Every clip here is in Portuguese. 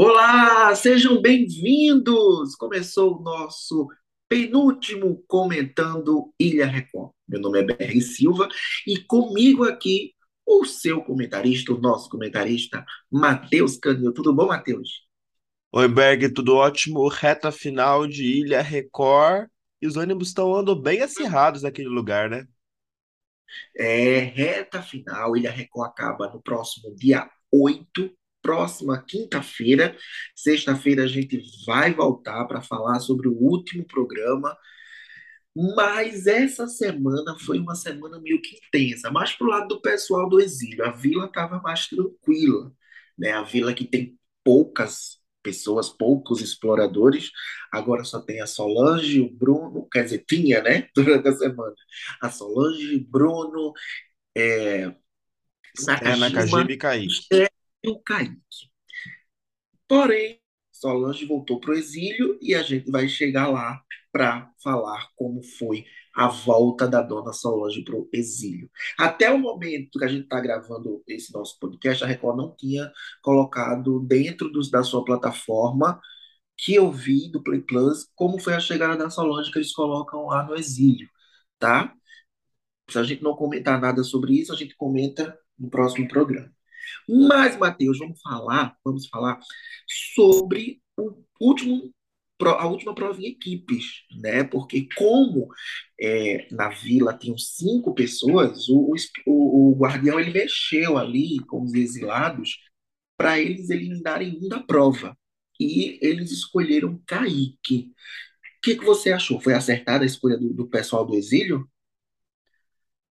Olá, sejam bem-vindos! Começou o nosso penúltimo comentando Ilha Record. Meu nome é Berry Silva e comigo aqui o seu comentarista, o nosso comentarista, Matheus Canil. Tudo bom, Matheus? Oi, Berg, tudo ótimo. Reta final de Ilha Record. E os ânimos estão andando bem acirrados naquele lugar, né? É, reta final, Ilha Record acaba no próximo dia 8 próxima quinta-feira. Sexta-feira a gente vai voltar para falar sobre o último programa. Mas essa semana foi uma semana meio que intensa, mais pro lado do pessoal do exílio. A vila estava mais tranquila, né? A vila que tem poucas pessoas, poucos exploradores. Agora só tem a Solange, o Bruno, quer dizer, tinha, né? Durante a semana. A Solange, Bruno, é, Nakajima, Nakajima e Kaique. E o Kaique. Porém, Solange voltou para o exílio e a gente vai chegar lá para falar como foi a volta da dona Solange para o exílio. Até o momento que a gente está gravando esse nosso podcast, a Record não tinha colocado dentro dos, da sua plataforma que eu vi do Play Plus como foi a chegada da Solange que eles colocam lá no exílio, tá? Se a gente não comentar nada sobre isso, a gente comenta no próximo programa. Mas, Matheus, vamos falar, vamos falar sobre o último, a última prova em equipes, né? Porque como é, na vila tinham cinco pessoas, o, o, o guardião ele mexeu ali com os exilados para eles eliminarem um da prova. E eles escolheram Kaique. O que, que você achou? Foi acertada a escolha do, do pessoal do exílio?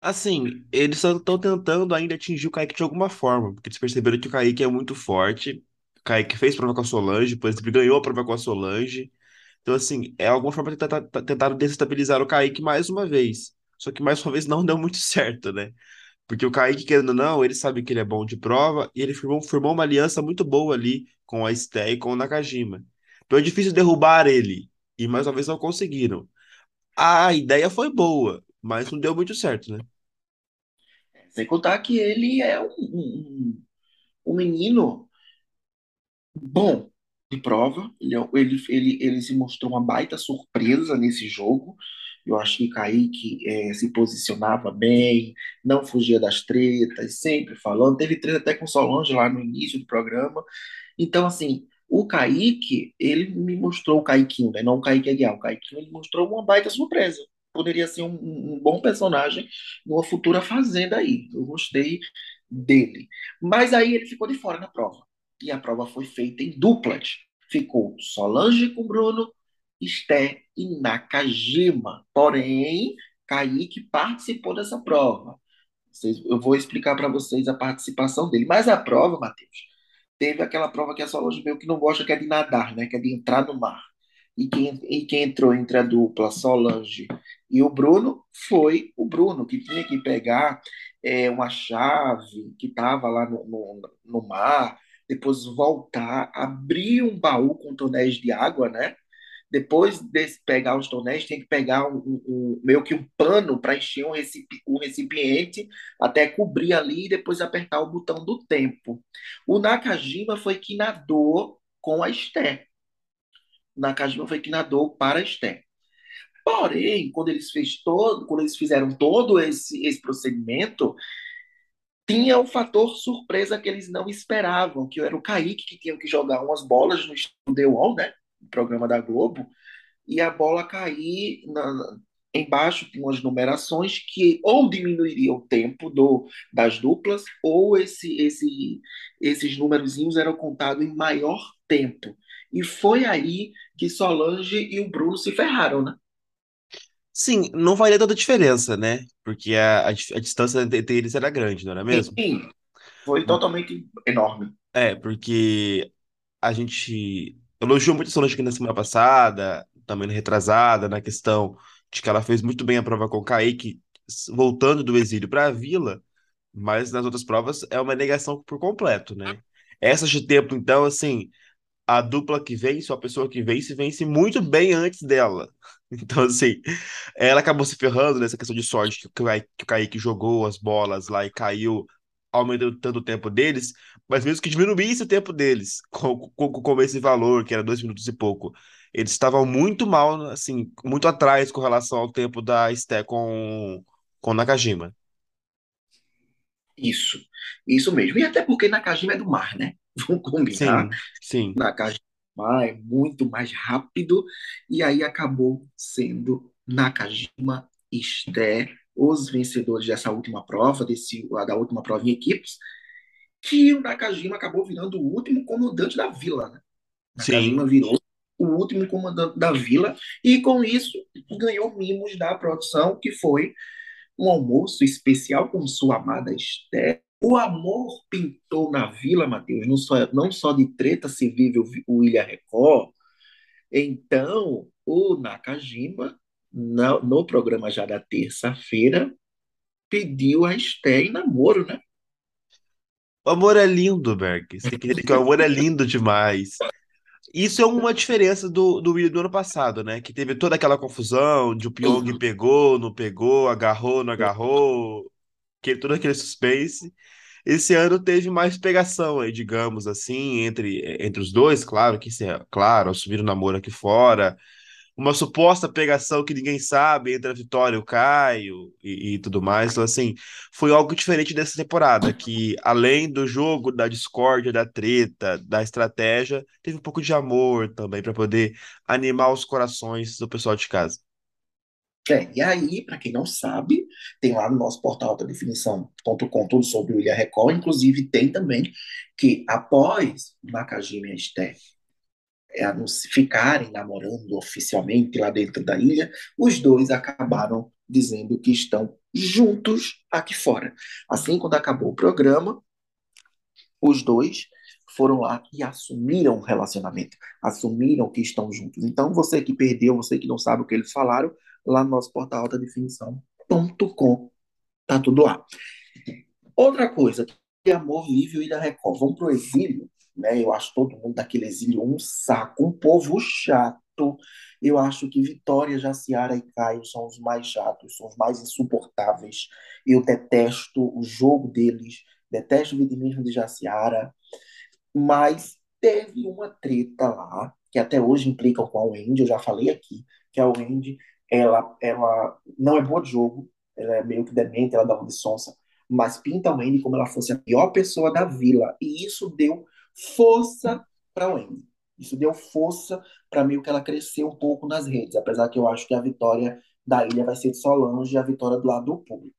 Assim, eles estão tentando ainda atingir o Kaique de alguma forma, porque eles perceberam que o Kaique é muito forte. O Kaique fez prova com a Solange, por exemplo, ganhou a prova com a Solange. Então, assim, é alguma forma tentar, tentar desestabilizar o Kaique mais uma vez. Só que mais uma vez não deu muito certo, né? Porque o Kaique, querendo ou não, ele sabe que ele é bom de prova e ele formou, formou uma aliança muito boa ali com a Esté e com o Nakajima. Então é difícil derrubar ele. E mais uma vez não conseguiram. A ideia foi boa, mas não deu muito certo, né? Sem contar que ele é um, um, um menino bom de prova. Ele, é- ele, ele, ele se mostrou uma baita surpresa nesse jogo. Eu acho que Kaique eh, se posicionava bem, não fugia das tretas, sempre falando. Teve treta até com Solange lá no início do programa. Então, assim, o Kaique, ele me mostrou o Kaiquinho, né? Não o Kaique Aguiar. O Kaiquinho, ele mostrou uma baita surpresa. Poderia ser um, um bom personagem numa futura fazenda aí. Eu gostei dele. Mas aí ele ficou de fora na prova. E a prova foi feita em duplas. Ficou Solange com Bruno, Esté e Nakajima. Porém, Kaique participou dessa prova. Eu vou explicar para vocês a participação dele. Mas a prova, Matheus, teve aquela prova que a Solange meio que não gosta, que é de nadar, né? Que é de entrar no mar. E quem, e quem entrou entre a dupla Solange e o Bruno foi o Bruno, que tinha que pegar é, uma chave que estava lá no, no, no mar, depois voltar, abrir um baú com tonéis de água, né? Depois de pegar os tonéis, tem que pegar um, um- meio que um pano para encher um, recipi- um recipiente até cobrir ali e depois apertar o botão do tempo. O Nakajima foi que nadou com a Esté. O Nakajima foi que nadou para Esté. Porém, quando eles, fez todo, quando eles fizeram todo esse, esse procedimento, tinha um fator surpresa que eles não esperavam, que era o Kaique que tinha que jogar umas bolas no The Wall, né? No programa da Globo, e a bola cair na, na- embaixo tinha umas numerações que ou diminuiria o tempo do, das duplas, ou esse, esse, esses numerozinhos eram contados em maior tempo. E foi aí que Solange e o Bruno se ferraram, né? Sim, não faria tanta diferença, né? Porque a, a, a distância entre eles era grande, não era mesmo? Sim, foi totalmente enorme. É, porque a gente elogiou muito a Solange aqui na semana passada, também na retrasada, na questão de que ela fez muito bem a prova com o Kaique, voltando do exílio para a Vila, mas nas outras provas é uma negação por completo, né? Essa de tempo, então, assim, a dupla que vence, ou a pessoa que vence, vence muito bem antes dela. Então, assim, ela acabou se ferrando nessa questão de sorte que o Kaique, jogou as bolas lá e caiu aumentando o tempo deles, mas mesmo que diminuísse o tempo deles, com, com, com esse valor, que era dois minutos e pouco, eles estavam muito mal, assim, muito atrás com relação ao tempo da Esté com, com Nakajima. Isso, isso mesmo. E até porque Nakajima é do mar, né? Vamos combinar. Sim, sim. Nakajima é muito mais rápido, e aí acabou sendo Nakajima e Esté os vencedores dessa última prova, desse, da última prova em equipes, que o Nakajima acabou virando o último comandante da vila. Né? Nakajima Sim. virou o último comandante da vila e com isso ganhou mimos da produção, que foi um almoço especial com sua amada Esther. O amor pintou na vila, Matheus, não só, não só de treta se vive o, o Ilha Record. Então, o Nakajima, no, no programa já da terça-feira, pediu a Esther em namoro, né? O amor é lindo, Berg. Você tem que entender que o amor é lindo demais. Isso é uma diferença do, do do ano passado, né? Que teve toda aquela confusão de o Pyong pegou, não pegou, agarrou, não agarrou, que, todo aquele suspense. Esse ano teve mais pegação aí, digamos assim, entre, entre os dois, claro que claro, assumiram o namoro aqui fora, uma suposta pegação que ninguém sabe entre a Vitória e o Caio e, e tudo mais. Então, assim, foi algo diferente dessa temporada, que além do jogo, da discórdia, da treta, da estratégia, teve um pouco de amor também para poder animar os corações do pessoal de casa. É, e aí, para quem não sabe, tem lá no nosso portal altadefinição.com tudo sobre o Ilha Record, inclusive tem também que após Nakajima e Esté é, ficarem namorando oficialmente lá dentro da ilha, os dois acabaram dizendo que estão juntos aqui fora. Assim, quando acabou o programa, os dois foram lá e assumiram o relacionamento, assumiram que estão juntos. Então, você que perdeu, você que não sabe o que eles falaram, lá no nosso portal altadefinição.com, tá tudo lá. Outra coisa, que amor vive o Ilha Record. Vão pro exílio, né? Eu acho todo mundo daquele exílio um saco, um povo chato. Eu acho que Vitória, Jaciara e Caio são os mais chatos, são os mais insuportáveis. Eu detesto o jogo deles, detesto o vitimismo de Jaciara, mas teve uma treta lá, que até hoje implicam com a Wendy, eu já falei aqui, que a Wendy, ela, ela não é boa de jogo, ela é meio que demente, ela dá uma de sonsa, mas pinta a Wendy como ela fosse a pior pessoa da vila, e isso deu força para a Wendy. Isso deu força para meio que ela crescer um pouco nas redes, apesar que eu acho que a vitória da ilha vai ser de Solange e a vitória do lado do público.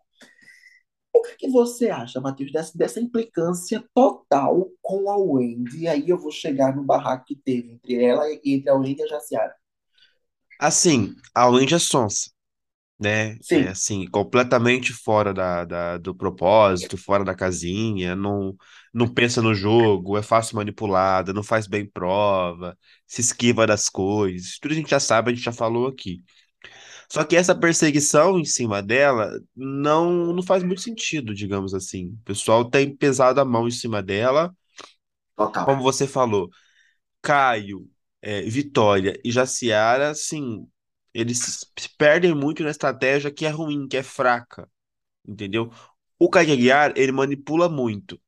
O que, que você acha, Matheus, dessa, dessa implicância total com a Wendy? E aí eu vou chegar no barraco que teve entre ela e entre a Wendy e a Jaciara. Assim, a Wendy é sonsa, né? É Sim, assim, completamente fora da, da- do propósito, fora da casinha, não, não pensa no jogo, é fácil manipulada, não faz bem prova, se esquiva das coisas. Tudo a gente já sabe, a gente já falou aqui. Só que essa perseguição em cima dela não, não faz muito sentido, digamos assim. O pessoal tem pesado a mão em cima dela, total. como você falou. Caio, é, Vitória e Jaciara, sim, eles se perdem muito na estratégia que é ruim, que é fraca, entendeu? O Kaique Aguiar, ele manipula muito.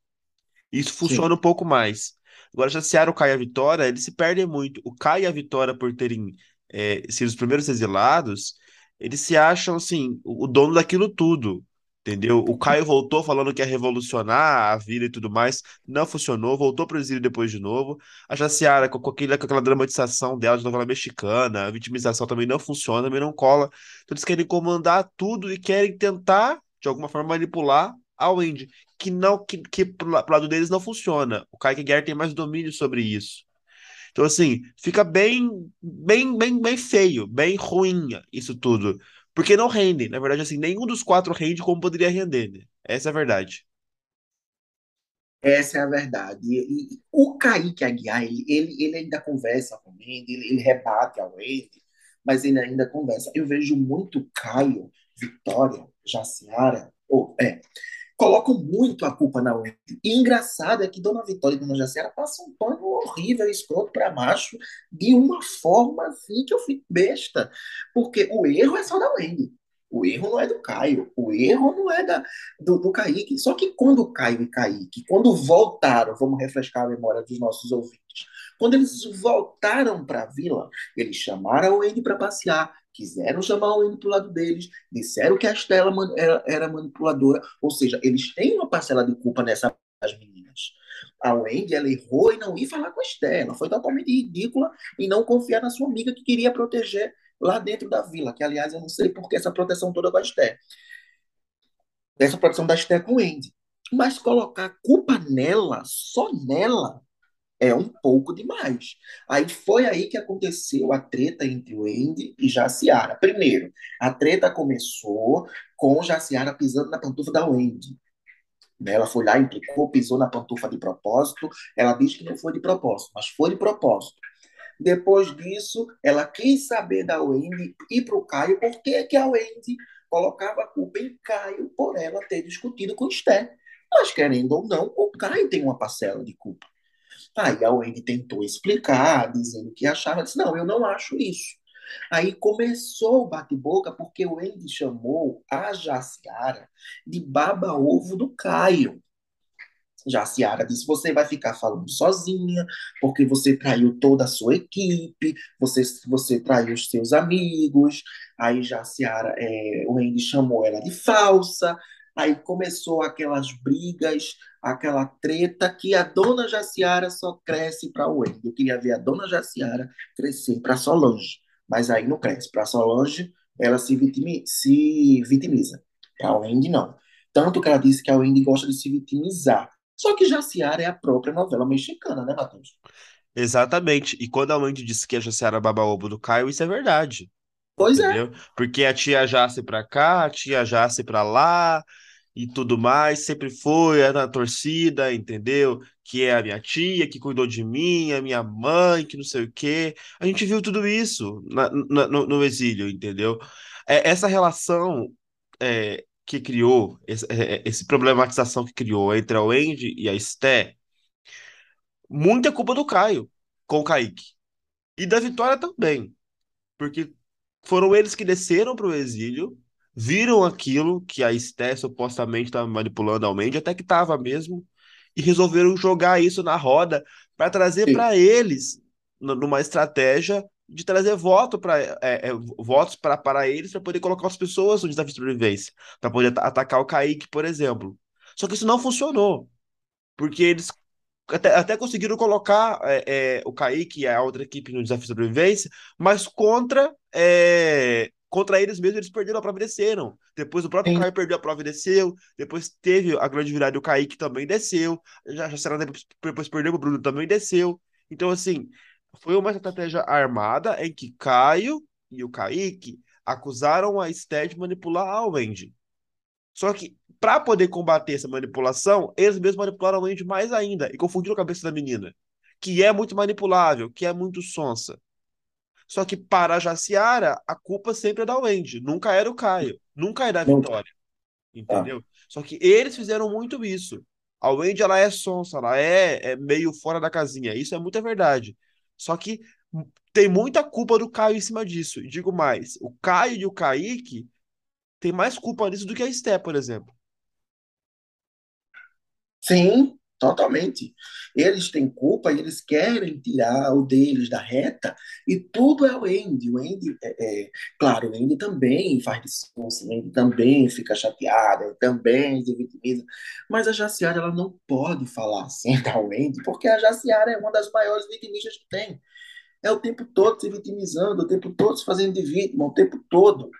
Isso funciona Sim, um pouco mais. Agora, era o Caio e a Vitória, eles se perdem muito. O Caio e a Vitória, por terem é, sido os primeiros exilados, eles se acham, assim, o dono daquilo tudo. Entendeu? O Caio voltou falando que ia revolucionar a vida e tudo mais. Não funcionou, voltou pro exílio depois de novo. A Jaciara, com, com, aquela dramatização dela de novela mexicana, a vitimização também não funciona, também não cola. Então eles querem comandar tudo e querem tentar, de alguma forma, manipular a Wendy que não que, que pro lado deles não funciona. O Kaique Guerra tem mais domínio sobre isso. Então, assim, fica bem, bem, bem, bem feio, bem ruim isso tudo. Porque não rende. Na verdade, assim, nenhum dos quatro rende como poderia render, né? Essa é a verdade. essa é a verdade. E, e o Kaique Aguiar, ele, ele, ele ainda conversa com Wendy, ele, ele rebate a Wendy, mas ele ainda conversa. Eu vejo muito Caio, Vitória, Jaciara, ou, é, colocam muito a culpa na Wendy. E engraçado é que Dona Vitória e Dona Jaciara passam um pano horrível, escroto para macho, de uma forma assim que eu fico besta. Porque o erro é só da Wendy. O erro não é do Caio, o erro não é da, do, do Kaique. Só que quando o Caio e Kaique, quando voltaram, vamos refrescar a memória dos nossos ouvintes, quando eles voltaram para a vila, eles chamaram o Andy para passear, quiseram chamar o Andy para o lado deles, disseram que a Estela era, era manipuladora, ou seja, eles têm uma parcela de culpa nessas meninas. A Wendy, ela errou em não ir falar com a Estela, foi totalmente ridícula em não confiar na sua amiga que queria proteger lá dentro da vila, que aliás eu não sei por que essa proteção toda com a Esther. Essa proteção da Esther com o Andy. Mas colocar culpa nela, só nela, é um pouco demais. Aí foi aí que aconteceu a treta entre o Andy e Jaciara. Primeiro, a treta começou com Jaciara pisando na pantufa da Wendy. Ela foi lá, implicou, pisou na pantufa de propósito. Ela diz que não foi de propósito, mas foi de propósito. Depois disso, ela quis saber da Wendy e para o Caio por que, que a Wendy colocava a culpa em Caio por ela ter discutido com Esther. Mas, querendo ou não, o Caio tem uma parcela de culpa. Aí a Wendy tentou explicar, dizendo que achava, disse, não, eu não acho isso. Aí começou o bate-boca porque o Wendy chamou a Jaciara de baba-ovo do Caio. Já a Ciara disse: você vai ficar falando sozinha, porque você traiu toda a sua equipe, você, você traiu os seus amigos. Aí já a Ciara, é, o Andy chamou ela de falsa. Aí começou aquelas brigas, aquela treta que a dona Jaciara só cresce para o. Eu queria ver a dona Jaciara crescer para Solange, mas aí não cresce. Para Solange, ela se, vitimi, se vitimiza. Para o Andy, não. Tanto que ela disse que a Wendy gosta de se vitimizar. Só que Jaciara é a própria novela mexicana, né, Matheus? Exatamente. E quando a mãe disse que a Jaciara baba-ovo do Caio, isso é verdade. Pois Entendeu? é. Porque a tia Jace pra cá, a tia Jace pra lá e tudo mais, sempre foi na torcida, entendeu? Que é a minha tia, que cuidou de mim, a minha mãe, que não sei o quê. A gente viu tudo isso na, na- no, no exílio, entendeu? É, essa relação é, que criou, esse, é, é, esse problematização que criou entre a Wendy e a Esté, muita culpa do Caio com o Kaique. E da Vitória também. Porque foram eles que desceram para o exílio, viram aquilo que a Esté supostamente estava manipulando a Wendy, até que estava mesmo, e resolveram jogar isso na roda para trazer para eles, numa estratégia de trazer voto pra, é, é, votos para eles para poder colocar as pessoas no desafio de sobrevivência, para poder ata- atacar o Kaique, por exemplo. Só que isso não funcionou, porque eles até, até conseguiram colocar é, é, o Kaique e a outra equipe no desafio de sobrevivência, mas contra, é, contra eles mesmos eles perderam a prova e desceram. Depois o próprio Sim. Caio perdeu a prova e desceu. Depois teve a grande virada e o Kaique também desceu. Já, já será depois, depois perdeu o Bruno também desceu. Então, assim, foi uma estratégia armada em que Caio e o Kaique acusaram a Esté de manipular a Wendy. Só que, para poder combater essa manipulação, eles mesmos manipularam a Wendy mais ainda e confundiram a cabeça da menina, que é muito manipulável, que é muito sonsa. Só que para a Jaciara, a culpa sempre é da Wendy, nunca era o Caio, nunca é da Não, Vitória, tá. entendeu? Só que eles fizeram muito isso. A Wendy, ela é sonsa, ela é, é meio fora da casinha, isso é muita verdade. Só que tem muita culpa do Caio em cima disso. E digo mais, o Caio e o Kaique têm mais culpa nisso do que a Esté, por exemplo. Sim, totalmente. Eles têm culpa e eles querem tirar o deles da reta e tudo é o Andy. O Andy, é, é- claro, o Andy também faz discurso, o Andy também fica chateado, ele também se vitimiza, mas a Jaciara ela não pode falar assim da Wendy, porque a Jaciara é uma das maiores vitimistas que tem. É o tempo todo se vitimizando, o tempo todo se fazendo de vítima, o tempo todo.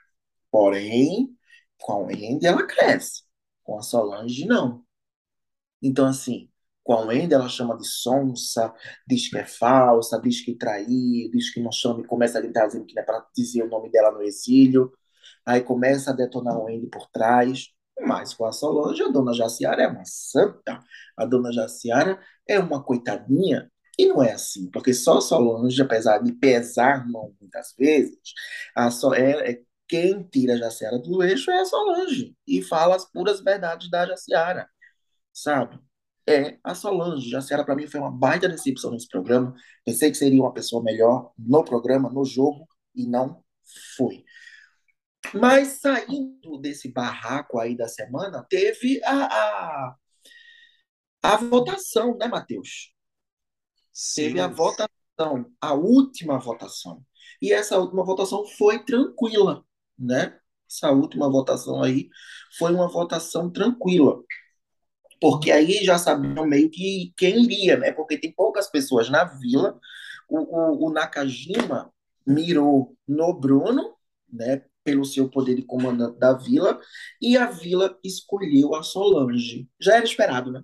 Porém, com a Wendy ela cresce, com a Solange não. Então, assim, com a Wendy ela chama de sonsa, diz que é falsa, diz que traiu, diz que não chama e começa a gritar dizendo que não é para dizer o nome dela no exílio. Aí começa a detonar o Wendy por trás. Mas com a Solange, a dona Jaciara é uma santa. A dona Jaciara é uma coitadinha. E não é assim, porque só Solange, apesar de pesar mão muitas vezes, a so é, é- quem tira a Jaciara do eixo é a Solange e fala as puras verdades da Jaciara sabe? É a Solange. Jaciara, para mim, foi uma baita decepção nesse programa. Pensei que seria uma pessoa melhor no programa, no jogo, e não foi. Mas saindo desse barraco aí da semana, teve a, a, a votação, né, Matheus? Teve a votação, a última votação. E essa última votação foi tranquila, né? Essa última votação aí foi uma votação tranquila. Porque aí já sabiam meio que quem iria, né? Porque tem poucas pessoas na vila. O, o, o Nakajima mirou no Bruno, né? Pelo seu poder de comandante da vila, e a vila escolheu a Solange. Já era esperado, né?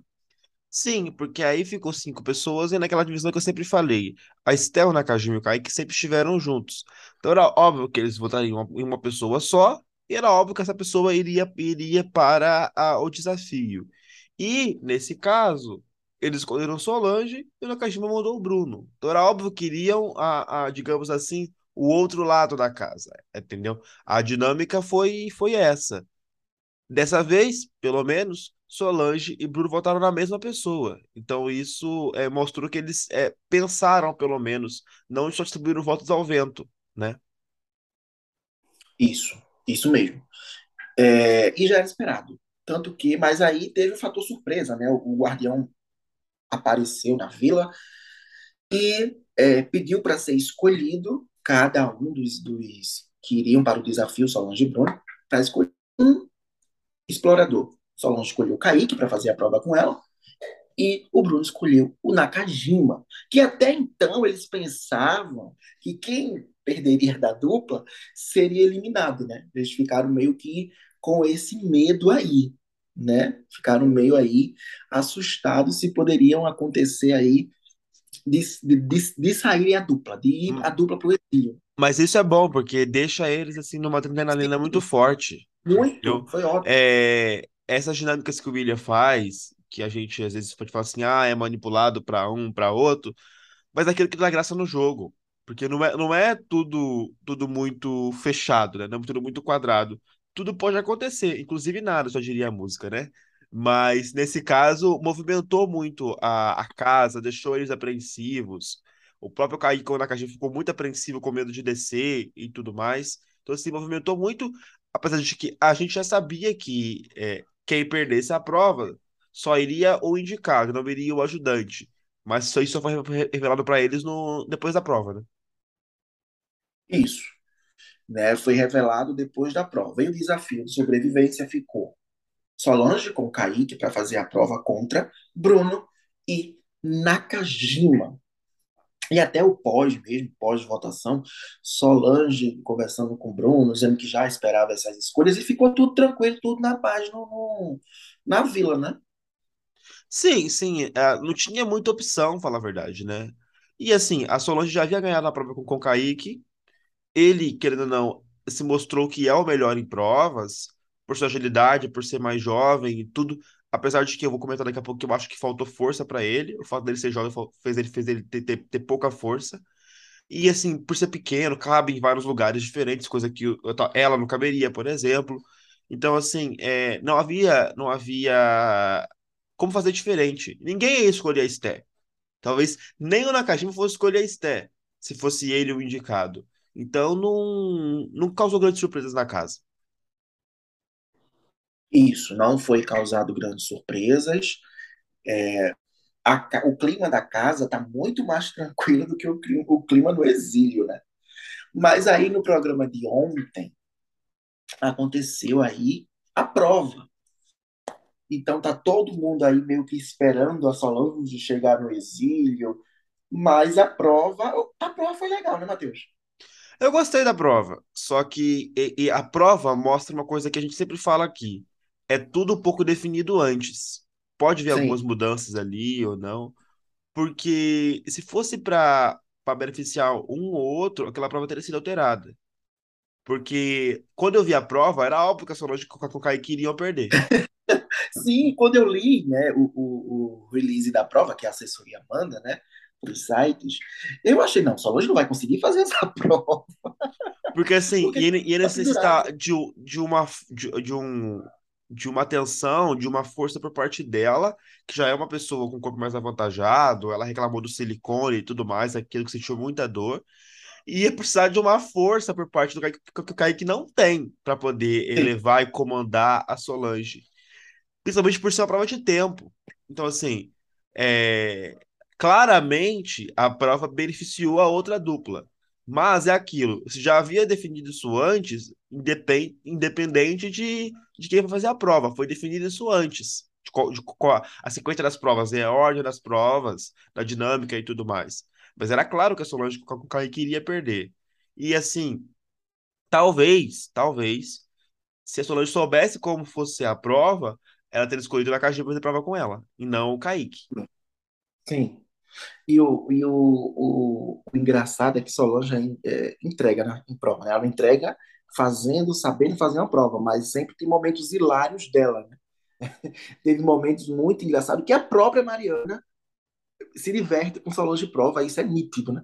Sim, porque aí ficou cinco pessoas e naquela divisão que eu sempre falei, a Estel, Nakajima e o Kaique sempre estiveram juntos. Então era óbvio que eles votariam em uma pessoa só e era óbvio que essa pessoa iria, iria para a- o desafio. E, nesse caso, eles escolheram Solange e o Nakajima mandou o Bruno. Então era óbvio que iriam, a, a, digamos assim, o outro lado da casa, entendeu? A dinâmica foi, foi essa. Dessa vez, pelo menos, Solange e Bruno votaram na mesma pessoa. Então isso é, mostrou que eles é, pensaram, pelo menos, não só distribuíram votos ao vento, né? Isso, isso mesmo. É, e já era esperado. Tanto que, mas aí teve o fator surpresa, né? O, o guardião apareceu na vila e é, pediu para ser escolhido cada um dos, dos que iriam para o desafio Solange Bruno para escolher um explorador. Solange escolheu o Kaique para fazer a prova com ela e o Bruno escolheu o Nakajima, que até então eles pensavam que quem perderia da dupla seria eliminado, né? Eles ficaram meio que com esse medo aí, né? Ficaram meio aí assustados se poderiam acontecer aí de, de, de, saírem a dupla, de ir a Hum, dupla pro exílio. Mas isso é bom, porque deixa eles assim numa adrenalina muito forte, Muito, entendeu? foi ótimo. É, essas dinâmicas que o William faz, que a gente às vezes pode falar assim, ah, é manipulado para um, para outro, mas é aquilo que dá graça no jogo. Porque não é, não é tudo, tudo muito fechado, né? Não é tudo muito quadrado. Tudo pode acontecer, inclusive nada, só diria a música, né? Mas nesse caso, movimentou muito a, a casa, deixou eles apreensivos. O próprio Kaique Nakajima ficou muito apreensivo com medo de descer e tudo mais. Então, assim, movimentou muito, apesar de que a gente já sabia que é, quem perdesse a prova só iria o indicado, não iria o ajudante. Mas isso aí só foi revelado para eles no, depois da prova, né? Isso, né? Foi revelado depois da prova. E o desafio de sobrevivência ficou Solange com Kaique para fazer a prova contra Bruno e Nakajima. E até o pós mesmo, pós-votação, Solange conversando com Bruno, dizendo que já esperava essas escolhas, e ficou tudo tranquilo, tudo na paz no, no- na vila, né? Sim, sim, é, não tinha muita opção, falar a verdade, né? E assim, a Solange já havia ganhado a prova com, o Kaique, ele, querendo ou não, se mostrou que é o melhor em provas, por sua agilidade, por ser mais jovem e tudo. Apesar de que eu vou comentar daqui a pouco que eu acho que faltou força para ele, o fato dele ser jovem fez ele, fez ele ter, ter, ter pouca força. E assim, por ser pequeno, cabe em vários lugares diferentes, coisa que eu ela não caberia, por exemplo. Então, assim, é, não havia, não havia como fazer diferente. Ninguém ia escolher a Esté. Talvez nem o Nakajima fosse escolher a Esté, se fosse ele o indicado. Então não, não causou grandes surpresas na casa. Isso, não foi causado grandes surpresas. A ca- o clima da casa está muito mais tranquilo do que o clima, o clima no exílio, né? Mas aí no programa de ontem aconteceu aí a prova. Então tá todo mundo aí meio que esperando a Solange chegar no exílio, mas a prova, a prova foi legal, né, Matheus? Eu gostei da prova, só que e- e a prova mostra uma coisa que a gente sempre fala aqui. É tudo um pouco definido antes. Pode haver algumas Sim, mudanças ali ou não, porque se fosse para beneficiar um ou outro, aquela prova teria sido alterada. Porque quando eu vi a prova, era óbvio que a Solange e o Kaique iriam perder. sim, quando eu li, né, o, o, o release da prova, que a assessoria manda, né, para os sites, eu achei, não, Solange não vai conseguir fazer essa prova, Porque assim, porque ia, ia necessitar de, de uma de, de um de uma atenção, de uma força por parte dela, que já é uma pessoa com um corpo mais avantajado, ela reclamou do silicone e tudo mais, aquilo que sentiu muita dor. ia precisar de uma força por parte do Kaique que o Kaique não tem para poder Sim, elevar e comandar a Solange. Principalmente por ser uma prova de tempo. Então, assim, é, claramente a prova beneficiou a outra dupla. Mas é aquilo, você já havia definido isso antes, independ- independente de, de quem vai fazer a prova. Foi definido isso antes. De qual- de qual- a sequência das provas, né? a ordem das provas, da dinâmica e tudo mais. Mas era claro que a Solange com o Kaique iria perder. E assim, talvez, talvez, se a Solange soubesse como fosse a prova, ela teria escolhido a Nakajima fazer prova com ela, e não o Kaique. sim. E o, e o, o, o engraçado é que Solange é, entrega né, em prova, né? Ela entrega fazendo, sabendo fazer uma prova, mas sempre tem momentos hilários dela, né? Teve momentos muito engraçados que a própria Mariana se diverte com Solange prova, isso é nítido, né?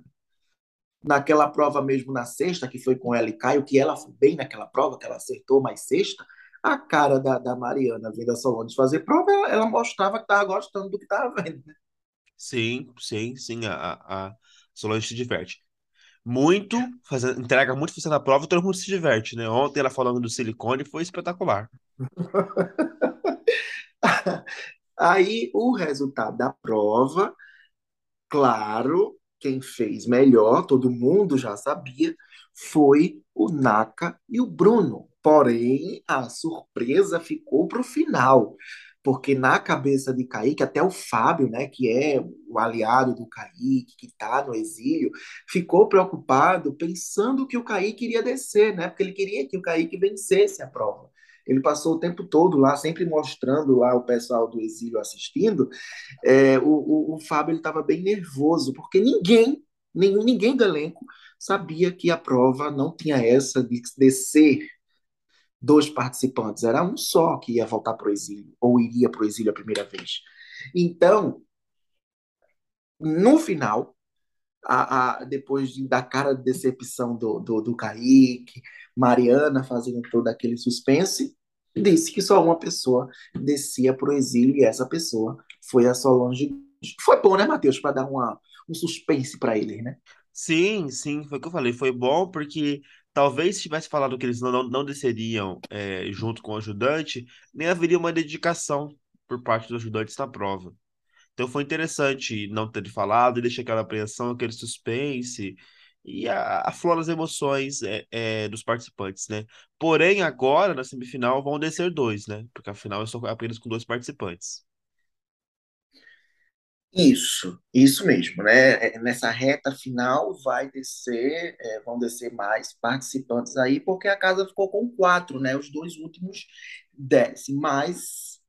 Naquela prova mesmo na sexta, que foi com ela e Caio, que ela foi bem naquela prova, que ela acertou mais sexta, a cara da, da Mariana vendo a Solange fazer prova, ela, ela mostrava que estava gostando do que estava vendo. né? Sim, sim, sim, a, a Solange se diverte. Muito, fazendo, entrega muito fazendo a prova, todo mundo se diverte, né? Ontem ela falando do silicone foi espetacular. Aí o resultado da prova Claro, quem fez melhor, todo mundo já sabia, foi o Naka e o Bruno. Porém, a surpresa ficou para o final, porque na cabeça de Kaique, até o Fábio, né, que é o aliado do Kaique, que está no exílio, ficou preocupado pensando que o Kaique iria descer, né, porque ele queria que o Kaique vencesse a prova. Ele passou o tempo todo lá, sempre mostrando lá o pessoal do exílio assistindo, é, o, o, o Fábio estava bem nervoso, porque ninguém, nenhum, ninguém do elenco sabia que a prova não tinha essa de descer dois participantes, era um só que ia voltar para o exílio, ou iria para o exílio a primeira vez. Então, no final, a, a, depois de, da cara de decepção do, do, do Kaique, Mariana fazendo todo aquele suspense, disse que só uma pessoa descia para o exílio e essa pessoa foi a Solange. Foi bom, né, Matheus, para dar uma, um suspense para eles, né? Sim, sim, foi o que eu falei. Foi bom porque talvez se tivesse falado que eles não, não, desceriam é, junto com o ajudante, nem haveria uma dedicação por parte dos ajudantes na prova. Então foi interessante não ter falado e deixar aquela apreensão, aquele suspense e a, a flor das emoções é, é, dos participantes, né? Porém, agora, na semifinal, vão descer dois, né? Porque afinal é só apenas com dois participantes. Isso, isso mesmo, né? É, Nessa reta final vai descer, é, vão descer mais participantes aí, porque a casa ficou com quatro, né? Os dois últimos descem, mas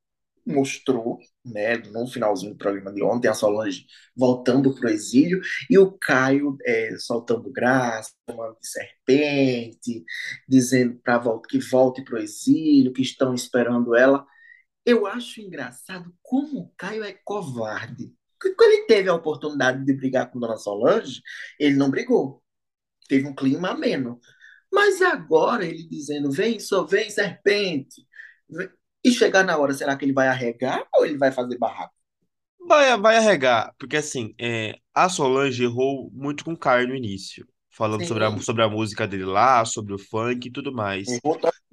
mostrou, né, no finalzinho do programa de ontem, a Solange voltando para o exílio e o Caio é, soltando graça, chamando de serpente, dizendo para que volte para o exílio, que estão esperando ela. Eu acho engraçado como o Caio é covarde. Quando ele teve a oportunidade de brigar com Dona Solange, ele não brigou. Teve um clima ameno. Mas agora ele dizendo, vem, só vem, serpente. E chegar na hora, será que ele vai arregar ou ele vai fazer barraco? Vai, vai arregar, porque assim, é, a Solange errou muito com o Caio no início, falando sobre a, sobre a música dele lá, sobre o funk e tudo mais.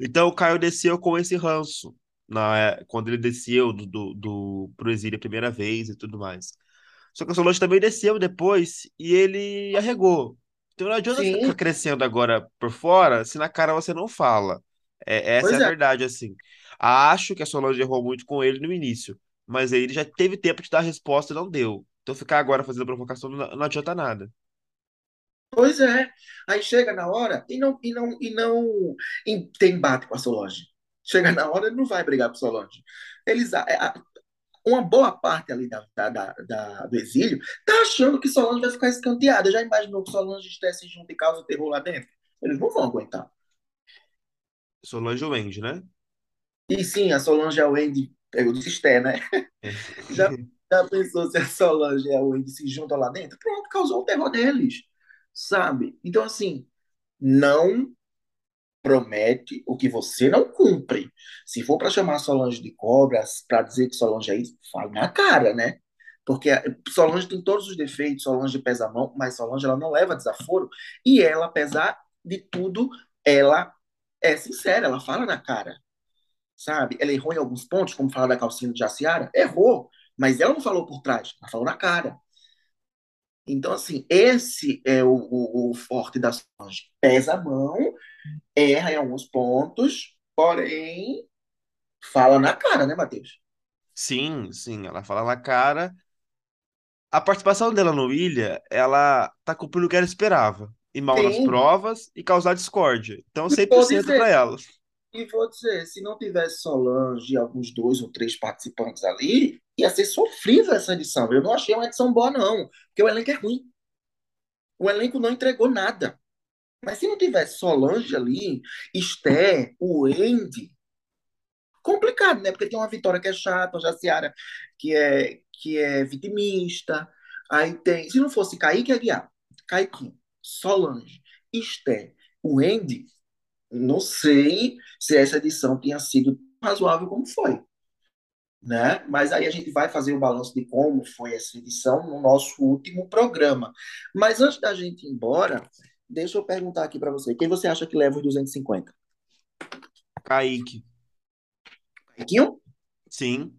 Então o Caio desceu com esse ranço, na, quando ele desceu do, do, do, pro exílio a primeira vez e tudo mais. Só que a Solange também desceu depois e ele arregou. Então não adianta ficar Sim, crescendo agora por fora se na cara você não fala. É, essa é a é. verdade, assim. Acho que a Solange errou muito com ele no início, mas aí ele já teve tempo de dar a resposta e não deu. Então ficar agora fazendo provocação não, não adianta nada. Pois é. Aí chega na hora e não, e não, e não e tem embate com a Solange. Chega na hora, ele não vai brigar com a Solange. Eles, uma boa parte ali da, da, da- do exílio tá achando que Solange vai ficar escanteada. Já imaginou que Solange estivesse junto e causa terror lá dentro? Eles não vão aguentar. Solange Wendy, né? E sim, a Solange é o Andy, eu disse Esté, né? É. Já, já pensou se a Solange é o Andy se juntam lá dentro? Pronto, causou o terror deles, sabe? Então, assim, não promete o que você não cumpre. Se for para chamar Solange de cobra, para dizer que Solange é isso, fale na cara, né? Porque a- Solange tem todos os defeitos, Solange pesa a mão, mas Solange ela não leva desaforo. E ela, apesar de tudo, ela é sincera, ela fala na cara, sabe? Ela errou em alguns pontos, como fala da calcinha de Jaciara, errou, mas ela não falou por trás, ela falou na cara. Então, assim, esse é o, o, o forte da Solange. Pesa a mão, erra em alguns pontos, porém, fala na cara, né, Matheus? Sim, sim, ela fala na cara. A participação dela no Ilha, ela tá cumprindo o que ela esperava. Ir mal nas Sim, provas e causar discórdia. Então, e cem por vou cento pra dizer, ela. E vou dizer, se não tivesse Solange e alguns dois ou três participantes ali, ia ser sofrível essa edição. Eu não achei uma edição boa, não, porque o elenco é ruim. O elenco não entregou nada. Mas se não tivesse Solange ali, Esther, o Andy, complicado, né? Porque tem uma Vitória que é chata, uma Jaciara que é, que é vitimista. Aí tem. Se não fosse Kaique Aguiar, Kaique, Solange, Esther, o Andy, não sei se essa edição tinha sido razoável como foi, né? Mas aí a gente vai fazer o balanço de como foi essa edição no nosso último programa. Mas antes da gente ir embora, deixa eu perguntar aqui para você, quem você acha que leva os 250? Kaique. Kaiquinho? Sim.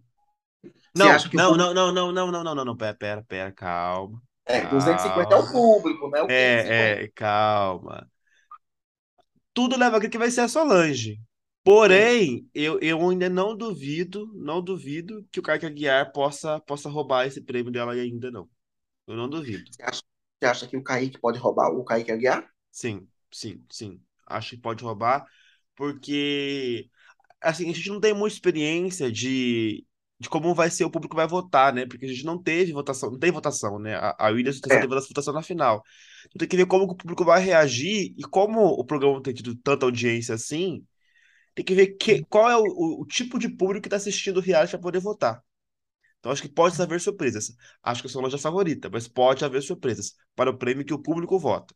Não, não, não, não, não, não, não, não, não, não, pera, pera, pera, calma, É, 250 é o público, não é o 550. É, é, calma. Tudo leva a crer que vai ser a Solange. Porém, eu, eu ainda não duvido, não duvido que o Kaique Aguiar possa, possa roubar esse prêmio dela ainda não. Eu não duvido. Você acha, você acha que o Kaique pode roubar o Kaique Aguiar? Sim, sim, sim. Acho que pode roubar, porque assim, a gente não tem muita experiência de, de como vai ser o público vai votar, né? Porque a gente não teve votação, não tem votação, né? A, a Williams só É. teve votação na final. Então tem que ver como o público vai reagir e como o programa tem tido tanta audiência assim, tem que ver que, qual é o, o, o tipo de público que está assistindo o reality para poder votar. Então acho que pode haver surpresas. Acho que a Solange é a favorita, mas pode haver surpresas para o prêmio que o público vota.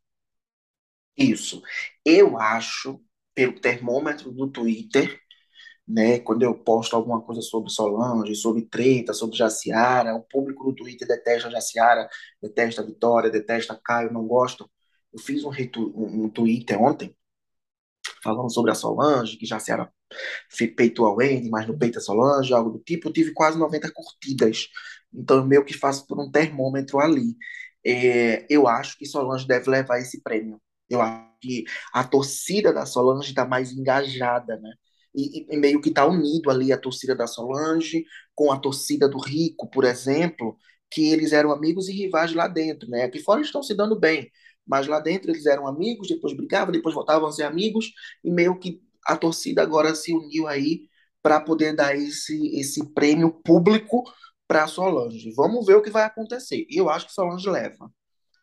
Isso. Eu acho, pelo termômetro do Twitter, né, quando eu posto alguma coisa sobre Solange, sobre treta, sobre Jaciara, o público do Twitter detesta Jaciara, detesta Vitória, detesta Caio, não gosta. Eu fiz um, retu- um, um Twitter ontem falando sobre a Solange, que Jaciara peitou a Wendy, mas não peita a Solange, algo do tipo. Eu tive quase 90 curtidas. Então, eu meio que faço por um termômetro ali. É, eu acho que Solange deve levar esse prêmio. Eu acho que a torcida da Solange está mais engajada, né? E, e- meio que está unido ali a torcida da Solange com a torcida do Rico, por exemplo, que eles eram amigos e rivais lá dentro, né? Aqui fora eles estão se dando bem, mas lá dentro eles eram amigos, depois brigavam, depois voltavam a ser amigos, e meio que a torcida agora se uniu aí para poder dar esse, esse prêmio público para Solange. Vamos ver o que vai acontecer. E eu acho que Solange leva.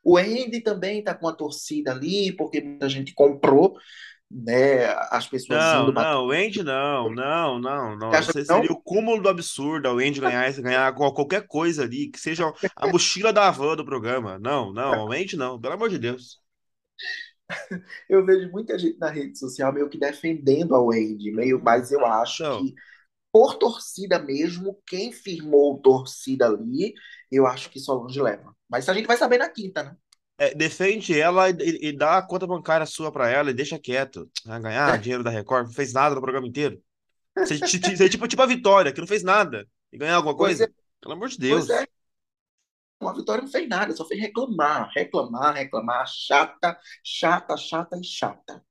O Andy também está com a torcida ali, porque muita gente comprou, né? As pessoas Não, indo bater. não, o Andy não, não, não, Você não. Esse seria não? o cúmulo do absurdo, o Andy ganhar, ganhar qual- qualquer coisa ali, que seja a mochila da van do programa. Não, não, o Andy não, pelo amor de Deus. Eu vejo muita gente na rede social meio que defendendo a Wendy, meio, mas eu acho Não, que por torcida mesmo, quem firmou torcida ali, eu acho que Solange leva. Mas a gente vai saber na quinta, né? É, defende ela e, e- dá a conta bancária sua pra ela e deixa quieto. Ganhar dinheiro da Record, não fez nada no programa inteiro. Você, você é tipo, tipo a Vitória, que não fez nada. E ganhar alguma Pois é, coisa? Pelo amor de pois é. Deus. A Vitória não fez nada, só fez reclamar, reclamar, reclamar, chata, chata, chata e chata.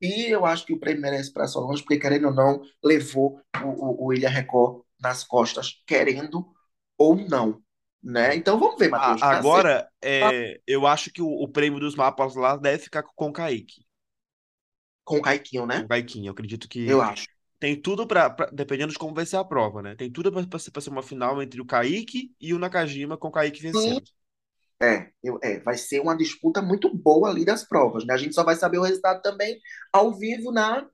E eu acho que o prêmio merece para Solange, porque querendo ou não, levou o, o, o Ilha Record nas costas, querendo ou não, né? Então vamos ver, Matheus. A- sexta, agora, é, eu acho que o, o prêmio dos mapas lá deve ficar com o Kaique. com o Caiquinho, Com o né? Kaiquinho. Eu acredito Eu que acho. tem tudo pra, pra- dependendo de como vai ser a prova, né? Tem tudo pra ser, uma final entre o Kaique e o Nakajima, com o Kaique Sim, vencendo. é, eu, é, vai ser uma disputa muito boa ali das provas, né? A gente só vai saber o resultado também ao vivo na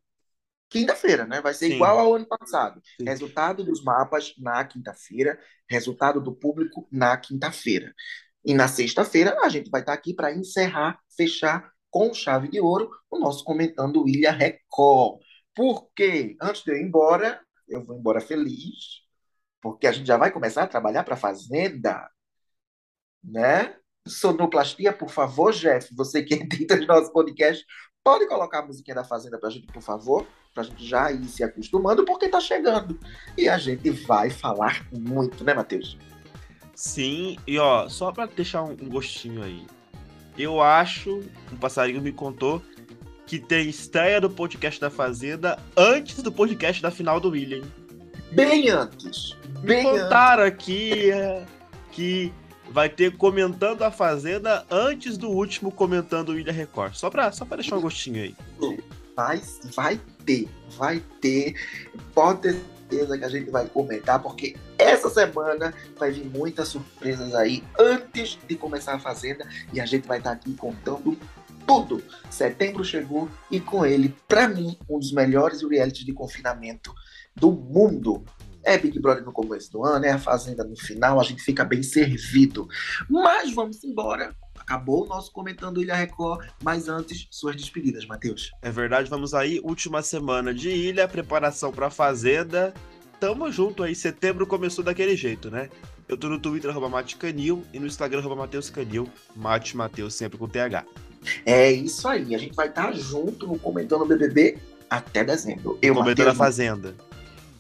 quinta-feira, né? Vai ser igual Sim, ao ano passado. sim. Resultado dos mapas na quinta-feira, resultado do público na quinta-feira. E na sexta-feira a gente vai estar aqui para encerrar, fechar com chave de ouro o nosso comentando Ilha Record. Porque antes de eu ir embora, eu vou embora feliz, porque a gente já vai começar a trabalhar para a Fazenda. né? Sonoplastia, por favor, Jeff, você que edita os nossos podcasts, pode colocar a musiquinha da Fazenda pra gente, por favor? Pra gente já ir se acostumando, porque tá chegando. E a gente vai falar muito, né, Matheus? Sim, e ó, só pra deixar um gostinho aí. Eu acho, um passarinho me contou, que tem estreia do podcast da Fazenda antes do podcast da final do William. Bem antes. Bem me contaram antes. aqui é, que vai ter comentando a Fazenda antes do último comentando o Ilha Record. Só pra, só pra deixar um gostinho aí. Vai, vai ter, vai ter. Pode ter certeza que a gente vai comentar, porque essa semana vai vir muitas surpresas aí antes de começar a Fazenda e a gente vai estar aqui contando tudo. Setembro chegou e com ele, para mim, um dos melhores realities de confinamento do mundo. É Big Brother no começo do ano, é a Fazenda no final, a gente fica bem servido. Mas vamos embora. Acabou o nosso comentando Ilha Record, mas antes, suas despedidas, Matheus. É verdade, vamos aí. Última semana de Ilha, preparação para Fazenda. Tamo junto aí. Setembro começou daquele jeito, né? Eu tô no Twitter, arroba Matecanil, e no Instagram, arroba Mateus Canil. Mate Mateus, sempre com TH. É isso aí. A gente vai estar junto no Comentando BBB até dezembro. Eu, Comentando Mateus, a Fazenda.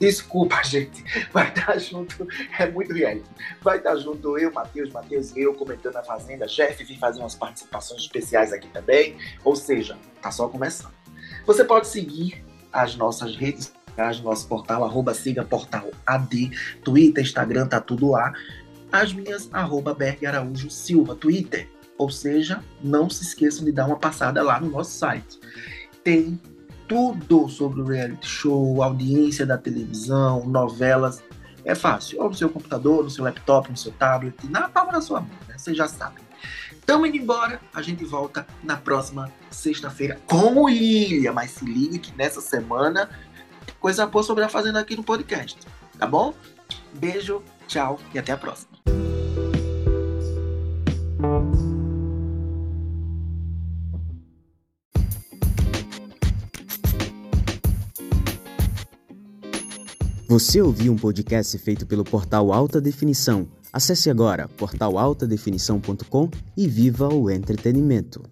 Desculpa, gente. Vai estar junto. É muito reality. Vai estar junto eu, Matheus, Matheus eu comentando a Fazenda. Chefe, vim fazer umas participações especiais aqui também. Ou seja, tá só começando. Você pode seguir as nossas redes sociais, nosso portal, arroba siga portal AD, Twitter, Instagram, tá tudo lá. As minhas, arroba Berg Araújo Silva, Twitter. Ou seja, não se esqueçam de dar uma passada lá no nosso site. Tem tudo sobre o reality show, audiência da televisão, novelas. É fácil, ou no seu computador, no seu laptop, no seu tablet, na palma da sua mão, né? Vocês já sabem. Estamos indo embora, a gente volta na próxima sexta-feira com o Ilha, mas se liga que nessa semana coisa boa sobre a Fazenda aqui no podcast, tá bom? Beijo, tchau e até a próxima. Você ouviu um podcast feito pelo portal Alta Definição. Acesse agora portalaltadefinição.com e viva o entretenimento.